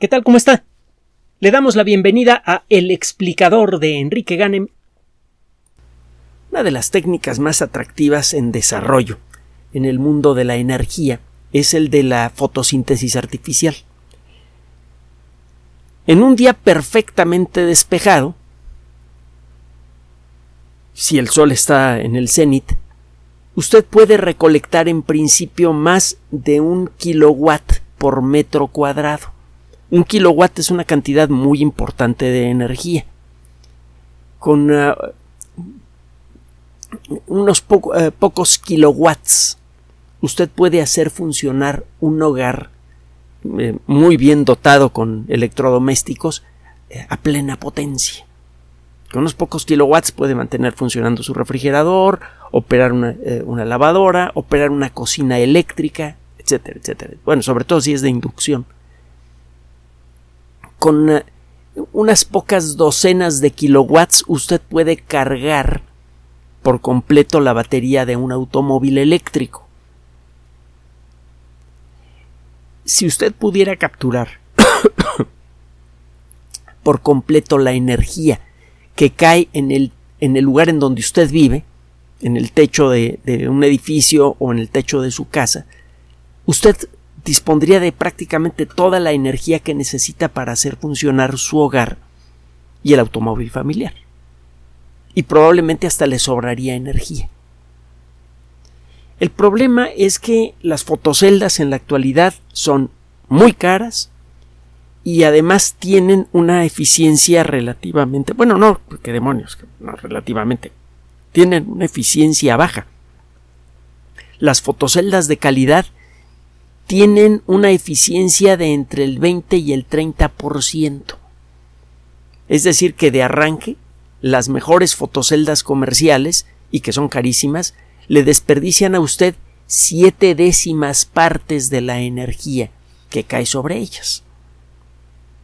¿Qué tal? ¿Cómo está? Le damos la bienvenida a El explicador de Enrique Ganem. Una de las técnicas más atractivas en desarrollo en el mundo de la energía es el de la fotosíntesis artificial. En un día perfectamente despejado, si el sol está en el cenit, usted puede recolectar en principio más de un kilowatt por metro cuadrado. Un kilowatt es una cantidad muy importante de energía. Con uh, unos uh, pocos kilowatts usted puede hacer funcionar un hogar eh, muy bien dotado con electrodomésticos eh, a plena potencia. Con unos pocos kilowatts puede mantener funcionando su refrigerador, operar una, eh, una lavadora, operar una cocina eléctrica, etcétera, etcétera. Bueno, sobre todo si es de inducción con eh, unas pocas docenas de kilowatts usted puede cargar por completo la batería de un automóvil eléctrico. Si usted pudiera capturar por completo la energía que cae en el, en el lugar en donde usted vive, en el techo de, de un edificio o en el techo de su casa, usted dispondría de prácticamente toda la energía que necesita para hacer funcionar su hogar y el automóvil familiar. Y probablemente hasta le sobraría energía. El problema es que las fotoceldas en la actualidad son muy caras y además tienen una eficiencia relativamente, bueno, no, qué demonios, no relativamente, tienen una eficiencia baja. Las fotoceldas de calidad tienen una eficiencia de entre el 20 y el 30%. Es decir, que de arranque, las mejores fotoceldas comerciales, y que son carísimas, le desperdician a usted siete décimas partes de la energía que cae sobre ellas.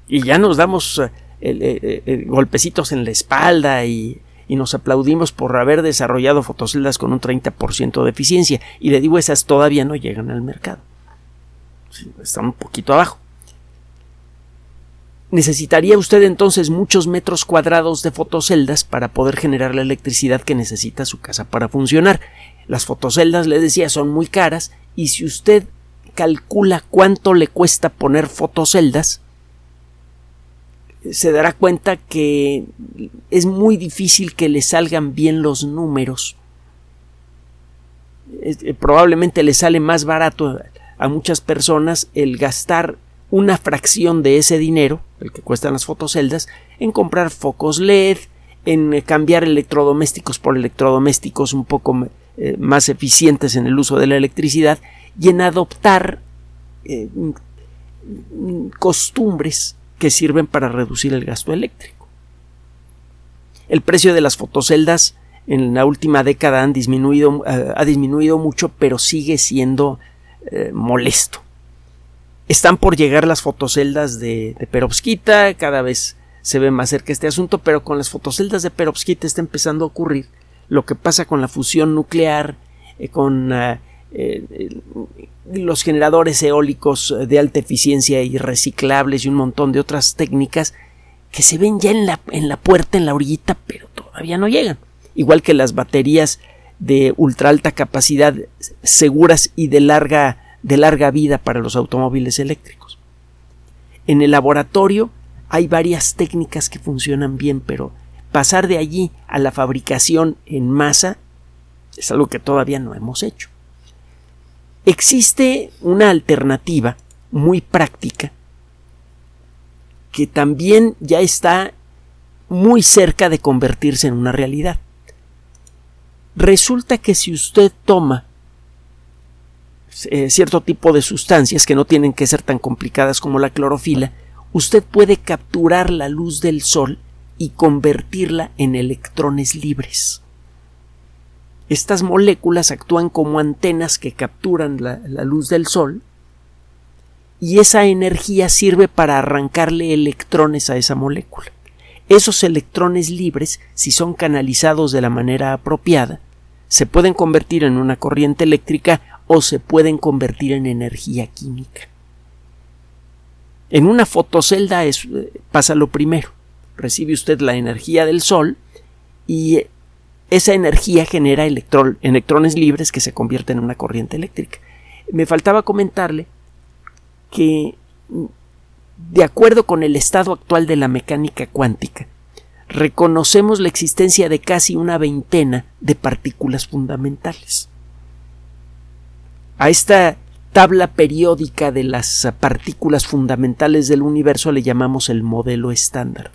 Y ya nos damos eh, eh, eh, golpecitos en la espalda y, y nos aplaudimos por haber desarrollado fotoceldas con un 30% de eficiencia. Y le digo, esas todavía no llegan al mercado está un poquito abajo. Necesitaría usted entonces muchos metros cuadrados de fotoceldas para poder generar la electricidad que necesita su casa para funcionar. Las fotoceldas, le decía, son muy caras y si usted calcula cuánto le cuesta poner fotoceldas, se dará cuenta que es muy difícil que le salgan bien los números. Eh, probablemente le sale más barato a muchas personas el gastar una fracción de ese dinero, el que cuestan las fotoceldas, en comprar focos LED, en eh, cambiar electrodomésticos por electrodomésticos un poco eh, más eficientes en el uso de la electricidad y en adoptar eh, costumbres que sirven para reducir el gasto eléctrico. El precio de las fotoceldas en la última década han disminuido, ha disminuido mucho, pero sigue siendo eh, molesto. Están por llegar las fotoceldas de, Perovskita, cada vez se ve más cerca este asunto, pero con las fotoceldas de Perovskita está empezando a ocurrir lo que pasa con la fusión nuclear, eh, con eh, los generadores eólicos de alta eficiencia y reciclables y un montón de otras técnicas que se ven ya en la, en la puerta, en la orillita, pero todavía no llegan. Igual que las baterías de ultra alta capacidad seguras y de larga, de larga vida para los automóviles eléctricos. En el laboratorio hay varias técnicas que funcionan bien, pero pasar de allí a la fabricación en masa es algo que todavía no hemos hecho. Existe una alternativa muy práctica que también ya está muy cerca de convertirse en una realidad. Resulta que si usted toma eh, cierto tipo de sustancias que no tienen que ser tan complicadas como la clorofila, usted puede capturar la luz del sol y convertirla en electrones libres. Estas moléculas actúan como antenas que capturan la, la luz del sol y esa energía sirve para arrancarle electrones a esa molécula. Esos electrones libres, si son canalizados de la manera apropiada, se pueden convertir en una corriente eléctrica o se pueden convertir en energía química. En una fotocelda es, pasa lo primero. Recibe usted la energía del sol y esa energía genera electrones libres que se convierten en una corriente eléctrica. Me faltaba comentarle que de acuerdo con el estado actual de la mecánica cuántica, reconocemos la existencia de casi una veintena de partículas fundamentales. A esta tabla periódica de las partículas fundamentales del universo le llamamos el modelo estándar.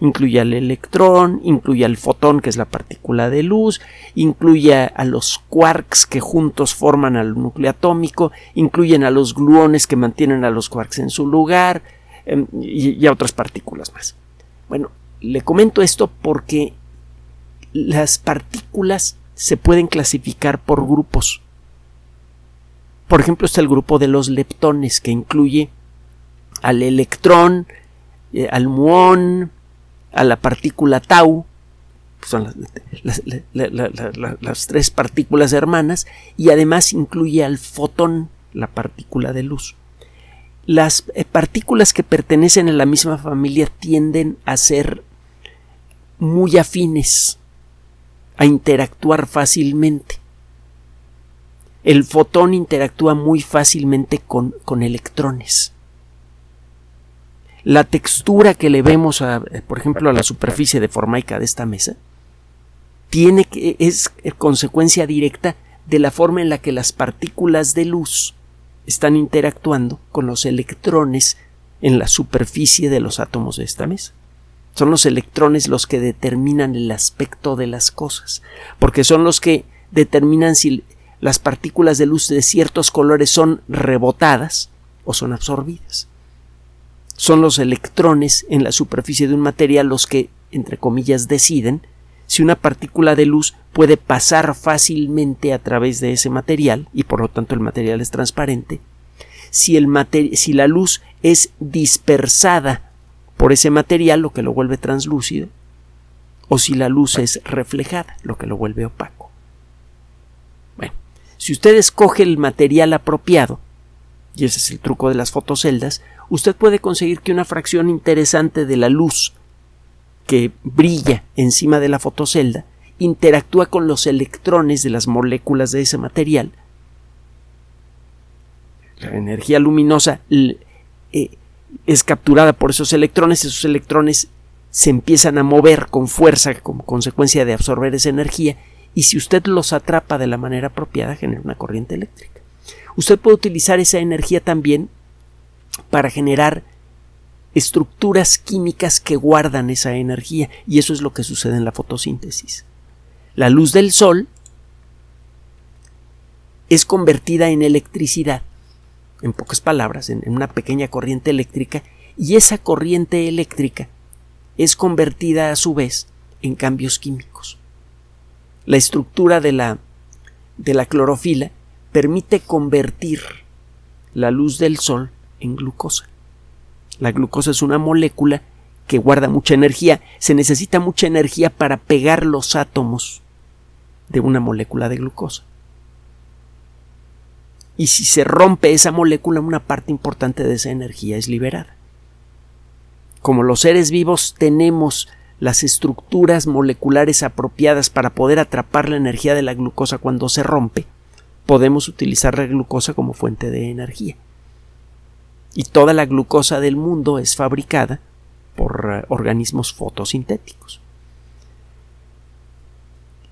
Incluye al electrón, incluye al fotón, que es la partícula de luz, incluye a los quarks que juntos forman al núcleo atómico, incluyen a los gluones que mantienen a los quarks en su lugar, em, y, a otras partículas más. Bueno, le comento esto porque las partículas se pueden clasificar por grupos. Por ejemplo, está el grupo de los leptones, que incluye al electrón, eh, al muón, a la partícula tau, son las, tres partículas hermanas, y además incluye al fotón, la partícula de luz. Las eh, partículas que pertenecen a la misma familia tienden a ser muy afines, a interactuar fácilmente. El fotón interactúa muy fácilmente con, con electrones. La textura que le vemos, eh, por ejemplo, a la superficie de formaica de esta mesa, tiene que, es consecuencia directa de la forma en la que las partículas de luz están interactuando con los electrones en la superficie de los átomos de esta mesa. Son los electrones los que determinan el aspecto de las cosas, porque son los que determinan si las partículas de luz de ciertos colores son rebotadas o son absorbidas. Son los electrones en la superficie de un material los que, entre comillas, deciden si una partícula de luz puede pasar fácilmente a través de ese material y por lo tanto el material es transparente, si, la luz es dispersada por ese material, lo que lo vuelve translúcido, o si la luz es reflejada, lo que lo vuelve opaco. Bueno, si usted escoge el material apropiado, y ese es el truco de las fotoceldas, usted puede conseguir que una fracción interesante de la luz que brilla encima de la fotocelda interactúa con los electrones de las moléculas de ese material. La energía luminosa eh, es capturada por esos electrones, esos electrones se empiezan a mover con fuerza como consecuencia de absorber esa energía y si usted los atrapa de la manera apropiada genera una corriente eléctrica. Usted puede utilizar esa energía también para generar estructuras químicas que guardan esa energía y eso es lo que sucede en la fotosíntesis. La luz del sol es convertida en electricidad, en pocas palabras, en, una pequeña corriente eléctrica y esa corriente eléctrica es convertida a su vez en cambios químicos. La estructura de la, de la clorofila permite convertir la luz del sol en glucosa. La glucosa es una molécula que guarda mucha energía. Se necesita mucha energía para pegar los átomos de una molécula de glucosa. Y si se rompe esa molécula, una parte importante de esa energía es liberada. Como los seres vivos tenemos las estructuras moleculares apropiadas para poder atrapar la energía de la glucosa cuando se rompe, podemos utilizar la glucosa como fuente de energía. Y toda la glucosa del mundo es fabricada por eh, organismos fotosintéticos.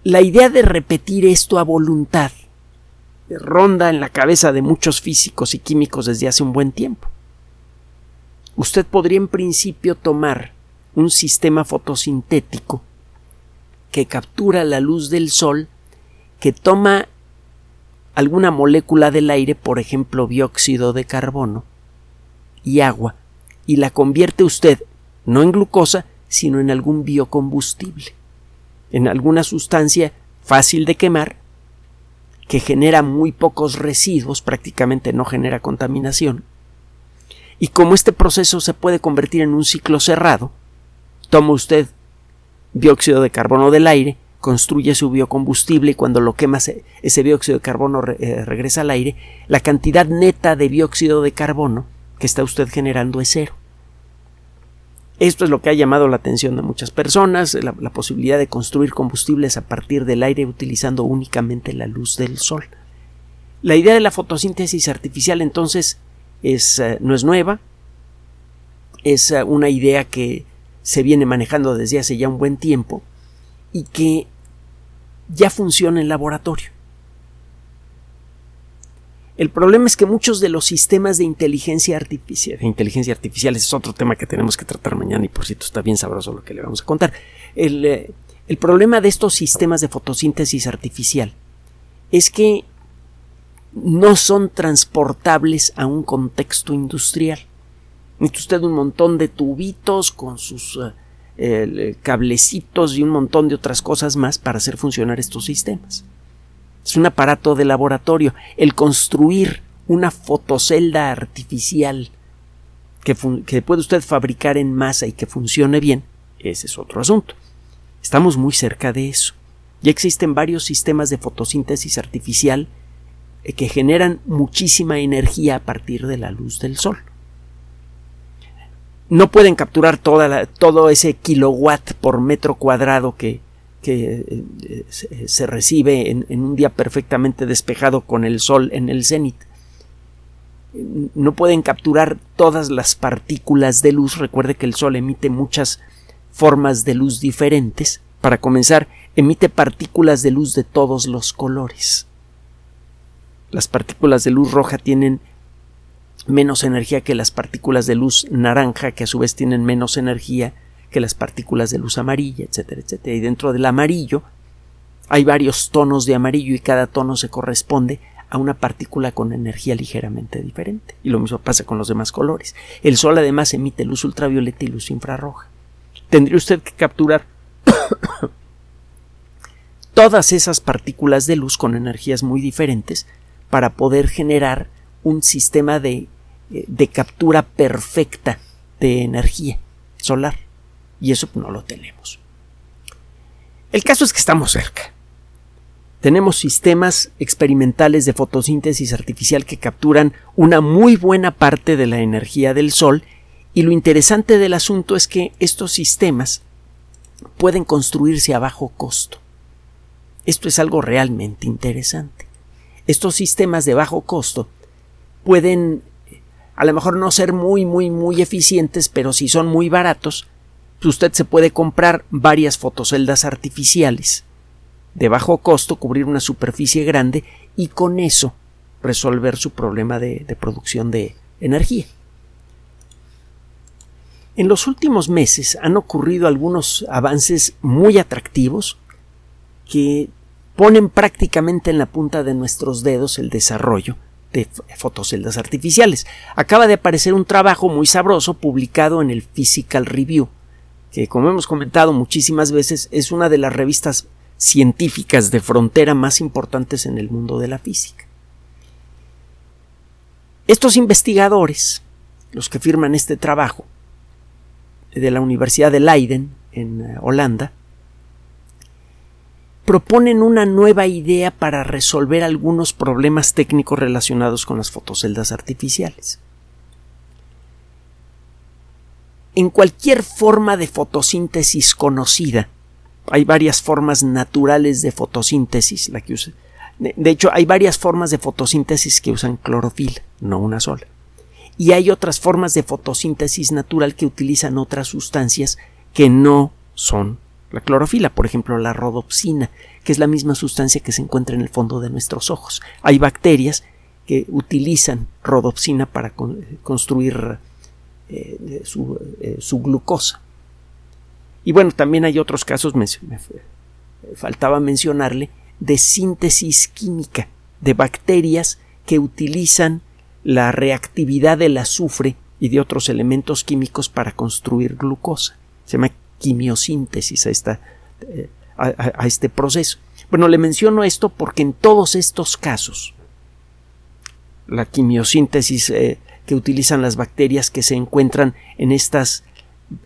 La idea de repetir esto a voluntad ronda en la cabeza de muchos físicos y químicos desde hace un buen tiempo. Usted podría en principio tomar un sistema fotosintético que captura la luz del sol, que toma alguna molécula del aire, por ejemplo dióxido de carbono y agua, y la convierte usted no en glucosa, sino en algún biocombustible, en alguna sustancia fácil de quemar, que genera muy pocos residuos, prácticamente no genera contaminación. Y como este proceso se puede convertir en un ciclo cerrado, toma usted dióxido de carbono del aire, construye su biocombustible y cuando lo quema ese dióxido de carbono eh, regresa al aire, la cantidad neta de dióxido de carbono que está usted generando es cero. Esto es lo que ha llamado la atención de muchas personas, la, posibilidad de construir combustibles a partir del aire utilizando únicamente la luz del sol. La idea de la fotosíntesis artificial entonces es, eh, no es nueva, es eh, una idea que se viene manejando desde hace ya un buen tiempo y que ya funciona en laboratorio. El problema es que muchos de los sistemas de inteligencia artificial, de inteligencia artificial es otro tema que tenemos que tratar mañana y por cierto está bien sabroso lo que le vamos a contar. El, eh, problema de estos sistemas de fotosíntesis artificial es que no son transportables a un contexto industrial. Necesita usted un montón de tubitos con sus eh, cablecitos y un montón de otras cosas más para hacer funcionar estos sistemas. Es un aparato de laboratorio. El construir una fotocelda artificial que, puede usted fabricar en masa y que funcione bien, ese es otro asunto. Estamos muy cerca de eso. Ya existen varios sistemas de fotosíntesis artificial eh, que generan muchísima energía a partir de la luz del sol. No pueden capturar toda todo ese kilowatt por metro cuadrado que, que eh, se recibe en, un día perfectamente despejado con el sol en el cenit. No pueden capturar todas las partículas de luz. Recuerde que el sol emite muchas formas de luz diferentes. Para comenzar, emite partículas de luz de todos los colores. Las partículas de luz roja tienen menos energía que las partículas de luz naranja, que a su vez tienen menos energía que las partículas de luz amarilla, etcétera, etcétera. Y dentro del amarillo hay varios tonos de amarillo y cada tono se corresponde a una partícula con energía ligeramente diferente. Y lo mismo pasa con los demás colores. El sol además emite luz ultravioleta y luz infrarroja. Tendría usted que capturar todas esas partículas de luz con energías muy diferentes para poder generar un sistema de, eh, de captura perfecta de energía solar y eso no lo tenemos. El caso es que estamos cerca. Tenemos sistemas experimentales de fotosíntesis artificial que capturan una muy buena parte de la energía del Sol y lo interesante del asunto es que estos sistemas pueden construirse a bajo costo. Esto es algo realmente interesante. Estos sistemas de bajo costo pueden a lo mejor no ser muy muy muy eficientes, pero si son muy baratos, usted se puede comprar varias fotoceldas artificiales de bajo costo, cubrir una superficie grande y con eso resolver su problema de, de producción de energía. En los últimos meses han ocurrido algunos avances muy atractivos que ponen prácticamente en la punta de nuestros dedos el desarrollo de fotoceldas artificiales. Acaba de aparecer un trabajo muy sabroso publicado en el Physical Review que como hemos comentado muchísimas veces es una de las revistas científicas de frontera más importantes en el mundo de la física. Estos investigadores, los que firman este trabajo, de la Universidad de Leiden, en eh, Holanda, proponen una nueva idea para resolver algunos problemas técnicos relacionados con las fotoceldas artificiales. En cualquier forma de fotosíntesis conocida, hay varias formas naturales de fotosíntesis, la que usa. De hecho, hay varias formas de fotosíntesis que usan clorofila, no una sola. Y hay otras formas de fotosíntesis natural que utilizan otras sustancias que no son la clorofila, por ejemplo, la rodopsina, que es la misma sustancia que se encuentra en el fondo de nuestros ojos. Hay bacterias que utilizan rodopsina para construir eh, eh, su, glucosa. Y bueno, también hay otros casos, faltaba mencionarle, de síntesis química de bacterias que utilizan la reactividad del azufre y de otros elementos químicos para construir glucosa. Se llama quimiosíntesis a, esta, eh, a, este proceso. Bueno, le menciono esto porque en todos estos casos la quimiosíntesis que utilizan las bacterias que se encuentran en estas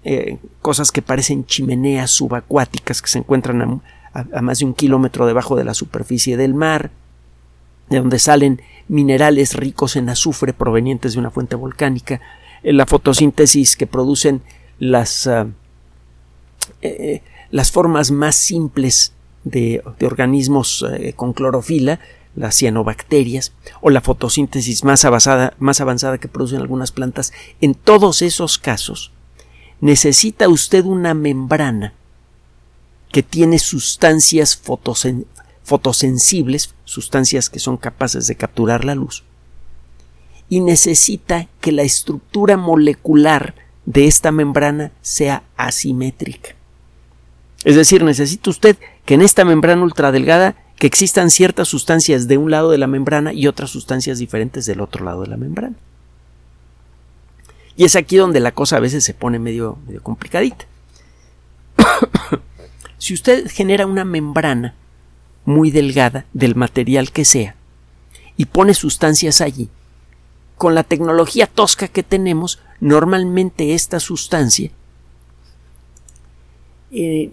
eh, cosas que parecen chimeneas subacuáticas que se encuentran a, más de un kilómetro debajo de la superficie del mar. de donde salen minerales ricos en azufre provenientes de una fuente volcánica, eh, la fotosíntesis que producen las, ah, eh, las formas más simples de, organismos eh, con clorofila, las cianobacterias, o la fotosíntesis más avanzada, más avanzada que producen algunas plantas, en todos esos casos necesita usted una membrana que tiene sustancias fotosensibles, sustancias que son capaces de capturar la luz, y necesita que la estructura molecular de esta membrana sea asimétrica. Es decir, necesita usted que en esta membrana ultradelgada que existan ciertas sustancias de un lado de la membrana y otras sustancias diferentes del otro lado de la membrana. Y es aquí donde la cosa a veces se pone medio, complicadita. Si usted genera una membrana muy delgada del material que sea y pone sustancias allí, con la tecnología tosca que tenemos, normalmente esta sustancia eh,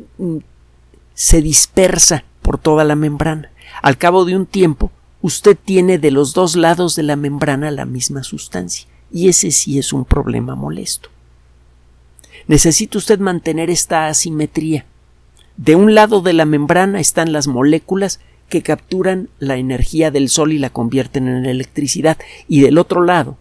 se dispersa por toda la membrana. Al cabo de un tiempo, usted tiene de los dos lados de la membrana la misma sustancia, y ese sí es un problema molesto. Necesita usted mantener esta asimetría de un lado de la membrana están las moléculas que capturan la energía del Sol y la convierten en electricidad, y del otro lado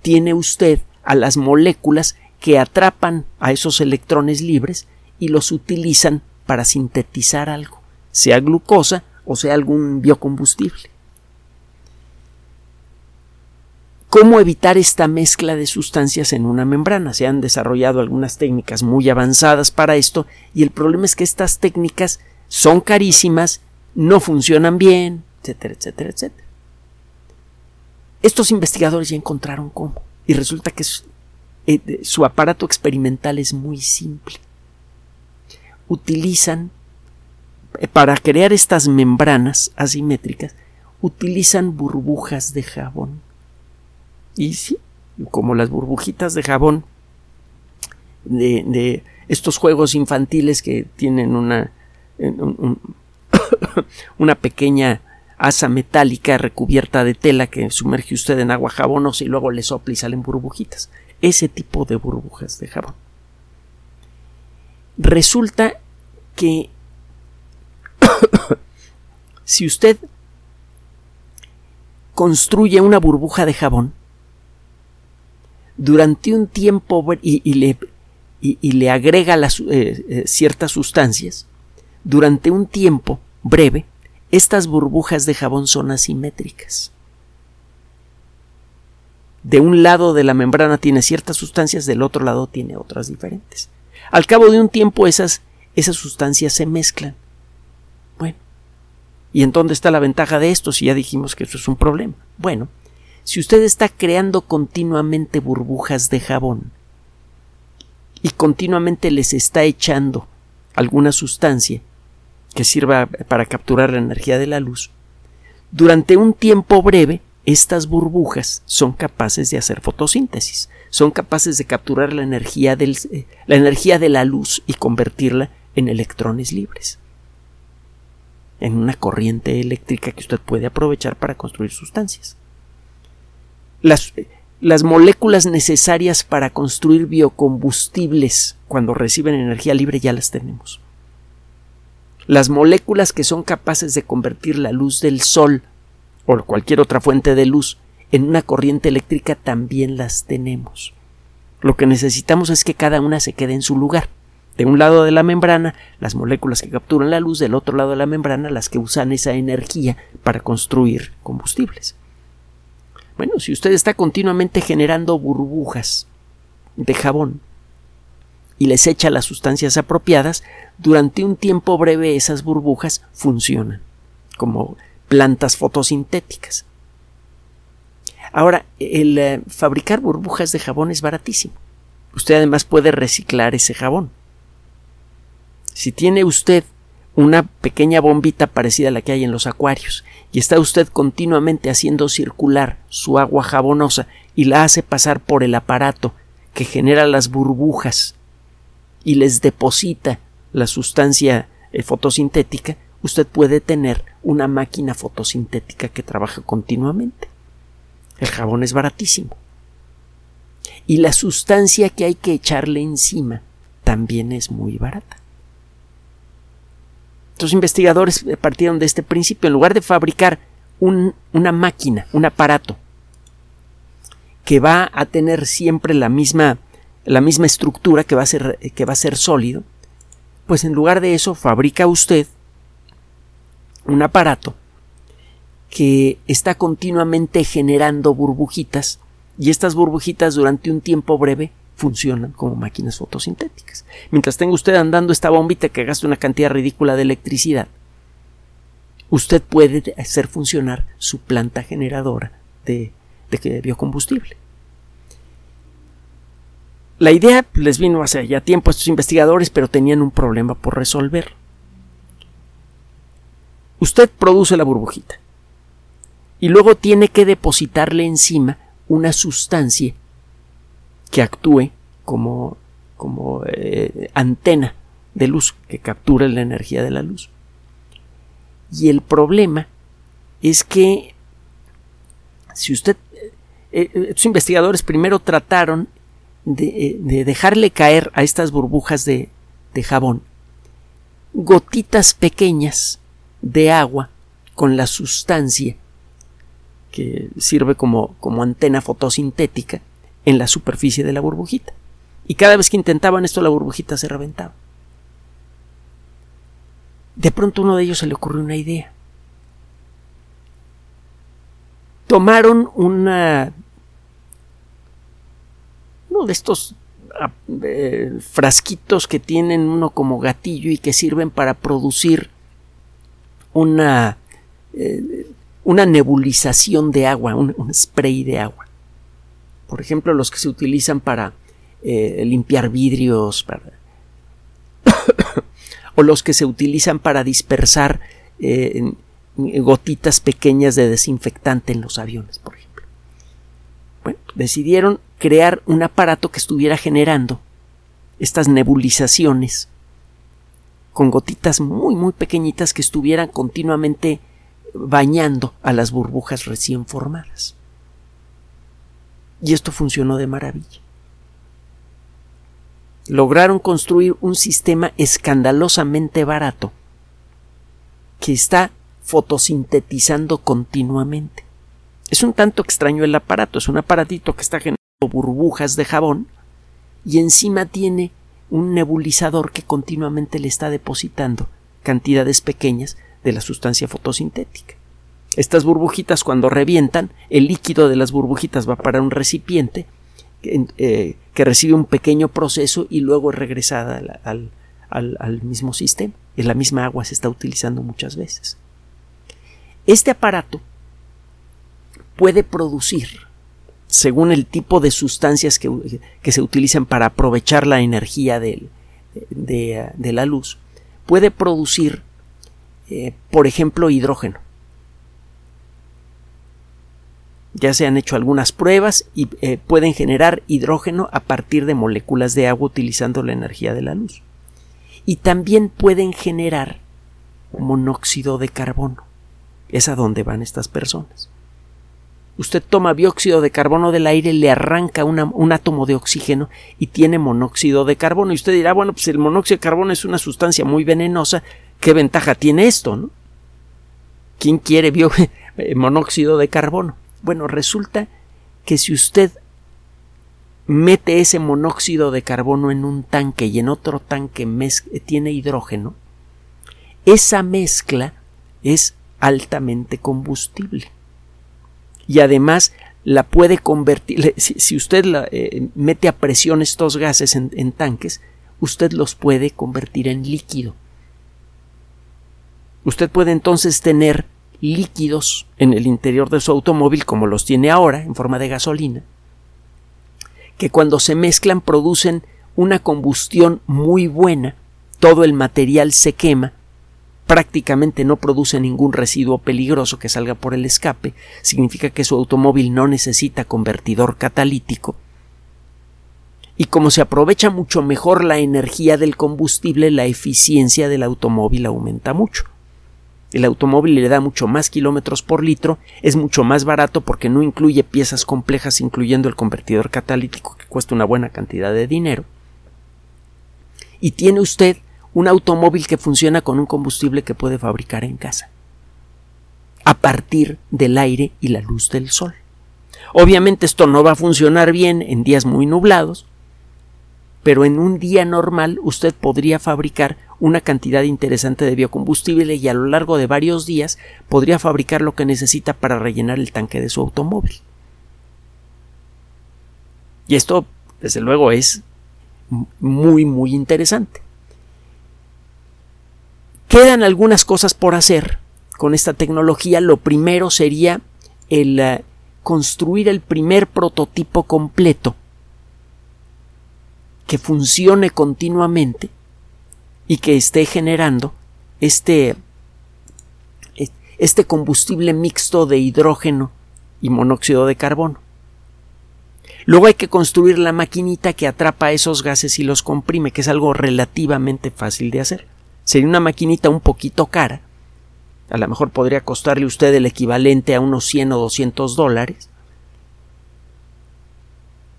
tiene usted a las moléculas que atrapan a esos electrones libres y los utilizan para sintetizar algo, sea glucosa o sea algún biocombustible. cómo evitar esta mezcla de sustancias en una membrana. Se han desarrollado algunas técnicas muy avanzadas para esto y el problema es que estas técnicas son carísimas, no funcionan bien, etcétera, etcétera, etcétera. Estos investigadores ya encontraron cómo y resulta que eh, su aparato experimental es muy simple. Utilizan, eh, para crear estas membranas asimétricas, utilizan burbujas de jabón y sí, como las burbujitas de jabón de, estos juegos infantiles que tienen una, una pequeña asa metálica recubierta de tela que sumerge usted en agua jabonosa y luego le sopla y salen burbujitas. Ese tipo de burbujas de jabón. Resulta que si usted construye una burbuja de jabón, durante un tiempo y, le, y, le, agrega las, eh, eh, ciertas sustancias, durante un tiempo breve, estas burbujas de jabón son asimétricas. De un lado de la membrana tiene ciertas sustancias, del otro lado tiene otras diferentes. Al cabo de un tiempo esas, esas sustancias se mezclan. Bueno, ¿y en dónde está la ventaja de esto si ya dijimos que eso es un problema? Bueno, si usted está creando continuamente burbujas de jabón y continuamente les está echando alguna sustancia que sirva para capturar la energía de la luz, durante un tiempo breve estas burbujas son capaces de hacer fotosíntesis, son capaces de capturar la energía, eh, la energía de la luz y convertirla en electrones libres, en una corriente eléctrica que usted puede aprovechar para construir sustancias. Las, las moléculas necesarias para construir biocombustibles cuando reciben energía libre ya las tenemos. Las moléculas que son capaces de convertir la luz del sol o cualquier otra fuente de luz en una corriente eléctrica también las tenemos. Lo que necesitamos es que cada una se quede en su lugar. De un lado de la membrana, las moléculas que capturan la luz, del otro lado de la membrana, las que usan esa energía para construir combustibles. Bueno, si usted está continuamente generando burbujas de jabón y les echa las sustancias apropiadas, durante un tiempo breve esas burbujas funcionan como plantas fotosintéticas. Ahora, el eh, fabricar burbujas de jabón es baratísimo. Usted además puede reciclar ese jabón. Si tiene usted una pequeña bombita parecida a la que hay en los acuarios y está usted continuamente haciendo circular su agua jabonosa y la hace pasar por el aparato que genera las burbujas y les deposita la sustancia eh, fotosintética, usted puede tener una máquina fotosintética que trabaja continuamente. El jabón es baratísimo. Y la sustancia que hay que echarle encima también es muy barata. Los investigadores partieron de este principio. En lugar de fabricar una máquina, un aparato, que va a tener siempre la misma, estructura, que va a ser sólido, pues en lugar de eso fabrica usted un aparato que está continuamente generando burbujitas y estas burbujitas durante un tiempo breve funcionan como máquinas fotosintéticas. Mientras tenga usted andando esta bombita que gasta una cantidad ridícula de electricidad, usted puede hacer funcionar su planta generadora de, de biocombustible. La idea les vino hace ya tiempo a estos investigadores, pero tenían un problema por resolver. Usted produce la burbujita y luego tiene que depositarle encima una sustancia que actúe como, como eh, antena de luz que captura la energía de la luz. Y el problema es que si usted, eh, eh, estos investigadores primero trataron de, dejarle caer a estas burbujas de, de jabón gotitas pequeñas de agua con la sustancia que sirve como, como antena fotosintética en la superficie de la burbujita. Y cada vez que intentaban esto la burbujita se reventaba. De pronto uno de ellos se le ocurrió una idea. Tomaron una uno de estos ah, eh, frasquitos que tienen uno como gatillo y que sirven para producir una eh, una nebulización de agua, un, spray de agua. Por ejemplo, los que se utilizan para eh, limpiar vidrios, o los que se utilizan para dispersar eh, gotitas pequeñas de desinfectante en los aviones, por ejemplo. Bueno, decidieron crear un aparato que estuviera generando estas nebulizaciones con gotitas muy muy pequeñitas que estuvieran continuamente bañando a las burbujas recién formadas. Y esto funcionó de maravilla. Lograron construir un sistema escandalosamente barato que está fotosintetizando continuamente. Es un tanto extraño el aparato, es un aparatito que está generando burbujas de jabón y encima tiene un nebulizador que continuamente le está depositando cantidades pequeñas de la sustancia fotosintética. Estas burbujitas cuando revientan, el líquido de las burbujitas va para un recipiente eh, que recibe un pequeño proceso y luego es regresada al, mismo sistema. Y la misma agua se está utilizando muchas veces. Este aparato puede producir, según el tipo de sustancias que, se utilizan para aprovechar la energía de, de la luz, puede producir eh, por ejemplo, hidrógeno. Ya se han hecho algunas pruebas y eh, pueden generar hidrógeno a partir de moléculas de agua utilizando la energía de la luz. Y también pueden generar monóxido de carbono. Es a donde van estas personas. Usted toma dióxido de carbono del aire, le arranca un átomo de oxígeno y tiene monóxido de carbono. Y usted dirá, bueno, pues el monóxido de carbono es una sustancia muy venenosa, ¿Qué ventaja tiene esto? ¿Quién quiere monóxido de carbono? Bueno, resulta que si usted mete ese monóxido de carbono en un tanque y en otro tanque tiene hidrógeno, esa mezcla es altamente combustible. Y además la puede convertir, si, usted la, eh, mete a presión estos gases en tanques, usted los puede convertir en líquido. Usted puede entonces tener líquidos en el interior de su automóvil como los tiene ahora en forma de gasolina, que cuando se mezclan producen una combustión muy buena, todo el material se quema, prácticamente no produce ningún residuo peligroso que salga por el escape, significa que su automóvil no necesita convertidor catalítico, y como se aprovecha mucho mejor la energía del combustible, la eficiencia del automóvil aumenta mucho. El automóvil le da mucho más kilómetros por litro, es mucho más barato porque no incluye piezas complejas, incluyendo el convertidor catalítico que cuesta una buena cantidad de dinero. Y tiene usted un automóvil que funciona con un combustible que puede fabricar en casa, a partir del aire y la luz del sol. Obviamente esto no va a funcionar bien en días muy nublados, pero en un día normal usted podría fabricar una cantidad interesante de biocombustible y a lo largo de varios días podría fabricar lo que necesita para rellenar el tanque de su automóvil. Y esto, desde luego, es muy, muy interesante. Quedan algunas cosas por hacer con esta tecnología. Lo primero sería el eh, construir el primer prototipo completo que funcione continuamente y que esté generando este, este combustible mixto de hidrógeno y monóxido de carbono. Luego hay que construir la maquinita que atrapa esos gases y los comprime, que es algo relativamente fácil de hacer. Sería una maquinita un poquito cara. A lo mejor podría costarle usted el equivalente a unos 100 o 200 dólares.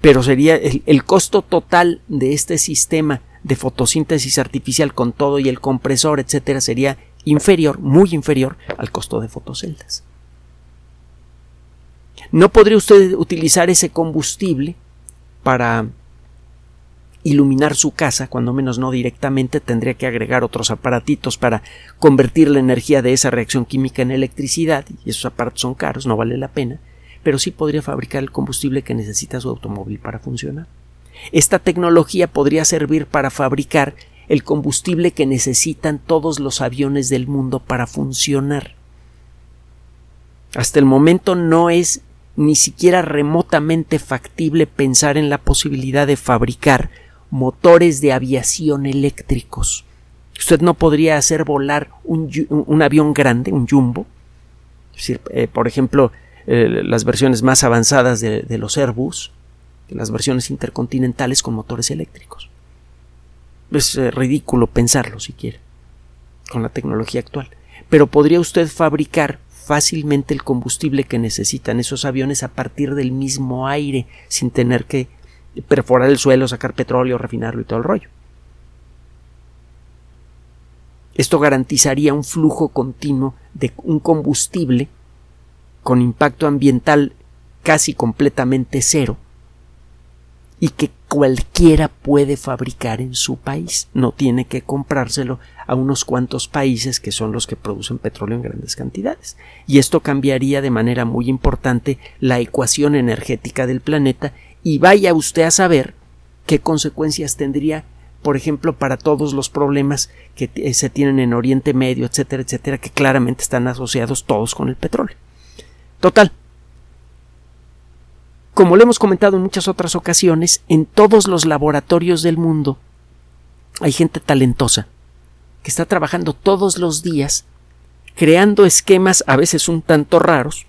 Pero sería el, costo total de este sistema de fotosíntesis artificial con todo y el compresor, etcétera, sería inferior, muy inferior al costo de fotoceldas. No podría usted utilizar ese combustible para iluminar su casa, cuando menos no directamente, tendría que agregar otros aparatitos para convertir la energía de esa reacción química en electricidad, y esos aparatos son caros, no vale la pena, pero sí podría fabricar el combustible que necesita su automóvil para funcionar. Esta tecnología podría servir para fabricar el combustible que necesitan todos los aviones del mundo para funcionar. Hasta el momento no es ni siquiera remotamente factible pensar en la posibilidad de fabricar motores de aviación eléctricos. Usted no podría hacer volar un, avión grande, un jumbo, eh, por ejemplo, eh, las versiones más avanzadas de los Airbus, las versiones intercontinentales con motores eléctricos. Es eh, ridículo pensarlo si quiere, con la tecnología actual. Pero podría usted fabricar fácilmente el combustible que necesitan esos aviones a partir del mismo aire, sin tener que perforar el suelo, sacar petróleo, refinarlo y todo el rollo. Esto garantizaría un flujo continuo de un combustible con impacto ambiental casi completamente cero y que cualquiera puede fabricar en su país. No tiene que comprárselo a unos cuantos países que son los que producen petróleo en grandes cantidades. Y esto cambiaría de manera muy importante la ecuación energética del planeta y vaya usted a saber qué consecuencias tendría por ejemplo, para todos los problemas que se tienen en Oriente Medio, etcétera, etcétera, que claramente están asociados todos con el petróleo. Total, como lo hemos comentado en muchas otras ocasiones, en todos los laboratorios del mundo hay gente talentosa que está trabajando todos los días creando esquemas a veces un tanto raros,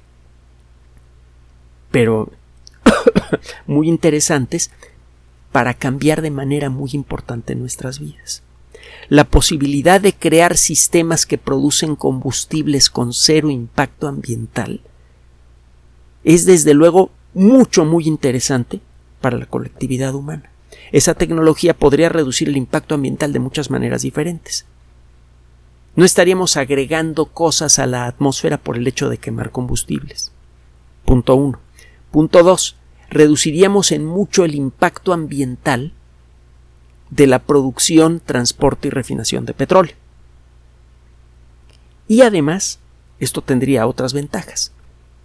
pero muy interesantes para cambiar de manera muy importante nuestras vidas. La posibilidad de crear sistemas que producen combustibles con cero impacto ambiental es desde luego mucho, muy interesante para la colectividad humana. Esa tecnología podría reducir el impacto ambiental de muchas maneras diferentes. No estaríamos agregando cosas a la atmósfera por el hecho de quemar combustibles. Punto 1. Punto 2. Reduciríamos en mucho el impacto ambiental de la producción, transporte y refinación de petróleo. Y además, esto tendría otras ventajas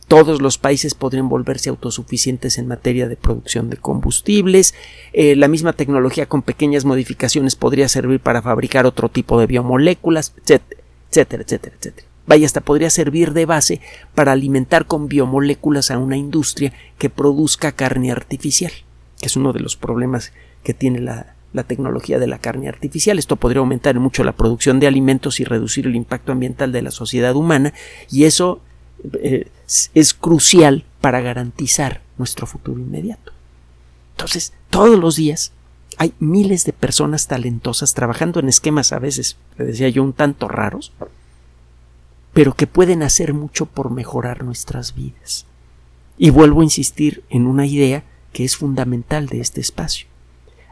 todos los países podrían volverse autosuficientes en materia de producción de combustibles. Eh, la misma tecnología con pequeñas modificaciones podría servir para fabricar otro tipo de biomoléculas, etcétera, etcétera, etcétera. Vaya, hasta podría servir de base para alimentar con biomoléculas a una industria que produzca carne artificial, que es uno de los problemas que tiene la tecnología de la carne artificial. Esto podría aumentar mucho la producción de alimentos y reducir el impacto ambiental de la sociedad humana y eso eh, es crucial para garantizar nuestro futuro inmediato. Entonces, todos los días hay miles de personas talentosas trabajando en esquemas a veces, le decía yo, un tanto raros, pero que pueden hacer mucho por mejorar nuestras vidas. Y vuelvo a insistir en una idea que es fundamental de este espacio.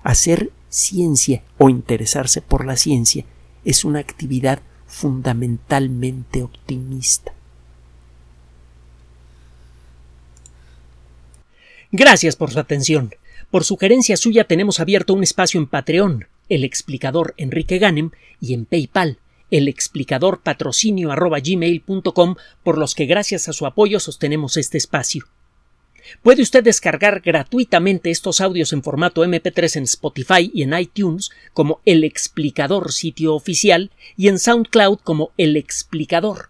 Hacer ciencia o interesarse por la ciencia es una actividad fundamentalmente optimista. Gracias por su atención. Por sugerencia suya tenemos abierto un espacio en Patreon, el explicador Enrique Ganem, y en PayPal, el explicador patrocinio por los que gracias a su apoyo sostenemos este espacio. Puede usted descargar gratuitamente estos audios en formato MP3 en Spotify y en iTunes como El Explicador sitio oficial y en SoundCloud como El Explicador.